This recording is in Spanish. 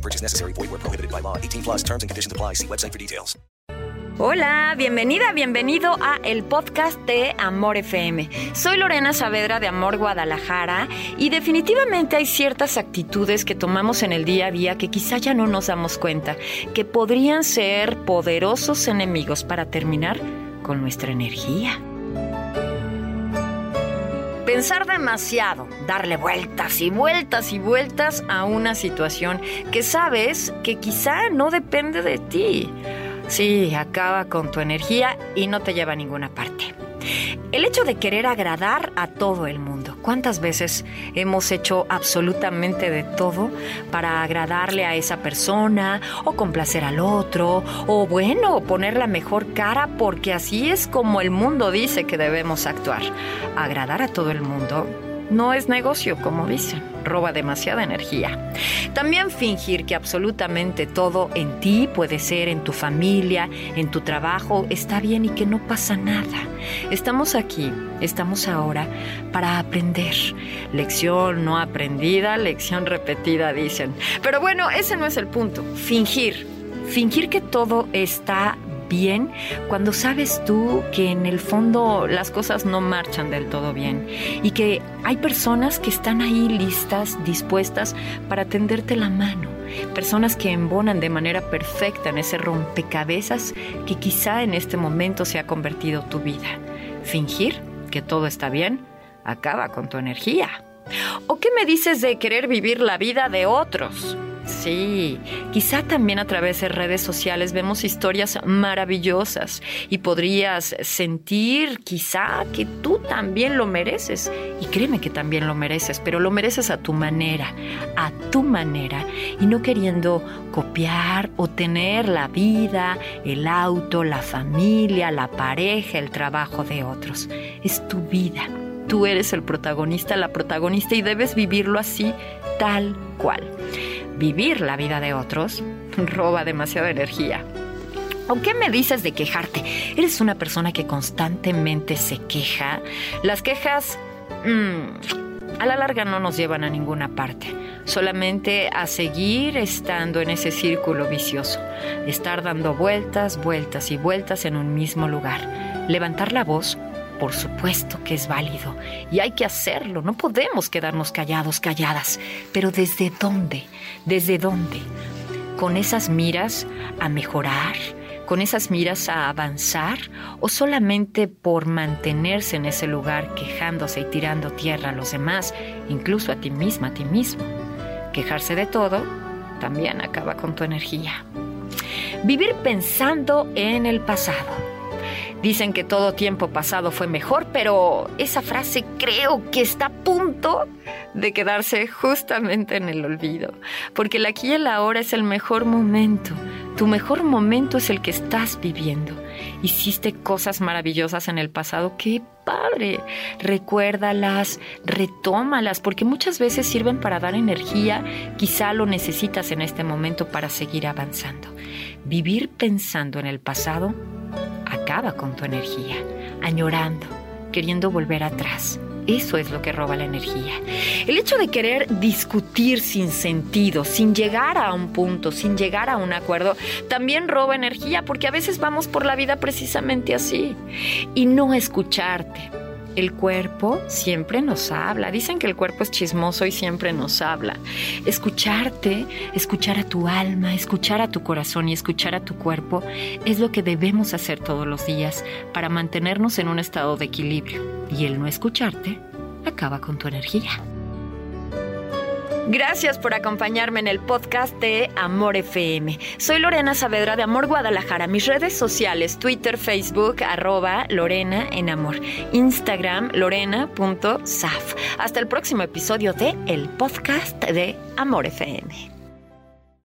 No purchase necessary. Void where prohibited by law. 18 plus terms and conditions apply. See website for details. Hola, bienvenida, bienvenido a el podcast de Amor FM. Soy Lorena Saavedra de Amor Guadalajara y definitivamente hay ciertas actitudes que tomamos en el día a día que quizá ya no nos damos cuenta, que podrían ser poderosos enemigos para terminar con nuestra energía. Pensar demasiado, darle vueltas y vueltas y vueltas a una situación que sabes que quizá no depende de ti. Sí, acaba con tu energía y no te lleva a ninguna parte. El hecho de querer agradar a todo el mundo. ¿Cuántas veces hemos hecho absolutamente de todo para agradarle a esa persona o complacer al otro o bueno, poner la mejor cara porque así es como el mundo dice que debemos actuar? Agradar a todo el mundo no es negocio, como dicen, roba demasiada energía. También fingir que absolutamente todo en ti, puede ser en tu familia, en tu trabajo, está bien y que no pasa nada. Estamos aquí, estamos ahora para aprender. Lección no aprendida, lección repetida, dicen. Pero bueno, ese no es el punto. Fingir. Fingir que todo está bien cuando sabes tú que en el fondo las cosas no marchan del todo bien y que hay personas que están ahí listas, dispuestas para tenderte la mano, personas que embonan de manera perfecta en ese rompecabezas que quizá en este momento se ha convertido tu vida. Fingir que todo está bien acaba con tu energía. ¿O qué me dices de querer vivir la vida de otros? Sí, quizá también a través de redes sociales vemos historias maravillosas y podrías sentir quizá que tú también lo mereces. Y créeme que también lo mereces, pero lo mereces a tu manera, a tu manera y no queriendo copiar o tener la vida, el auto, la familia, la pareja, el trabajo de otros. Es tu vida. Tú eres el protagonista, la protagonista y debes vivirlo así, tal cual vivir la vida de otros roba demasiada energía. ¿O qué me dices de quejarte? ¿Eres una persona que constantemente se queja? Las quejas mm, a la larga no nos llevan a ninguna parte, solamente a seguir estando en ese círculo vicioso, estar dando vueltas, vueltas y vueltas en un mismo lugar. Levantar la voz por supuesto que es válido y hay que hacerlo. No podemos quedarnos callados, calladas. Pero ¿desde dónde? ¿Desde dónde? ¿Con esas miras a mejorar? ¿Con esas miras a avanzar? ¿O solamente por mantenerse en ese lugar quejándose y tirando tierra a los demás, incluso a ti misma, a ti mismo? Quejarse de todo también acaba con tu energía. Vivir pensando en el pasado Dicen que todo tiempo pasado fue mejor, pero esa frase creo que está a punto de quedarse justamente en el olvido, porque el aquí y el ahora es el mejor momento. Tu mejor momento es el que estás viviendo. Hiciste cosas maravillosas en el pasado, qué padre. Recuérdalas, retómalas, porque muchas veces sirven para dar energía, quizá lo necesitas en este momento para seguir avanzando. Vivir pensando en el pasado con tu energía, añorando, queriendo volver atrás. Eso es lo que roba la energía. El hecho de querer discutir sin sentido, sin llegar a un punto, sin llegar a un acuerdo, también roba energía porque a veces vamos por la vida precisamente así. Y no escucharte, el cuerpo siempre nos habla. Dicen que el cuerpo es chismoso y siempre nos habla. Escucharte, escuchar a tu alma, escuchar a tu corazón y escuchar a tu cuerpo es lo que debemos hacer todos los días para mantenernos en un estado de equilibrio. Y el no escucharte acaba con tu energía. Gracias por acompañarme en el podcast de Amor FM. Soy Lorena Saavedra de Amor Guadalajara. Mis redes sociales, Twitter, Facebook, arroba Lorena en Amor. Instagram, lorena.saf. Hasta el próximo episodio de el podcast de Amor FM.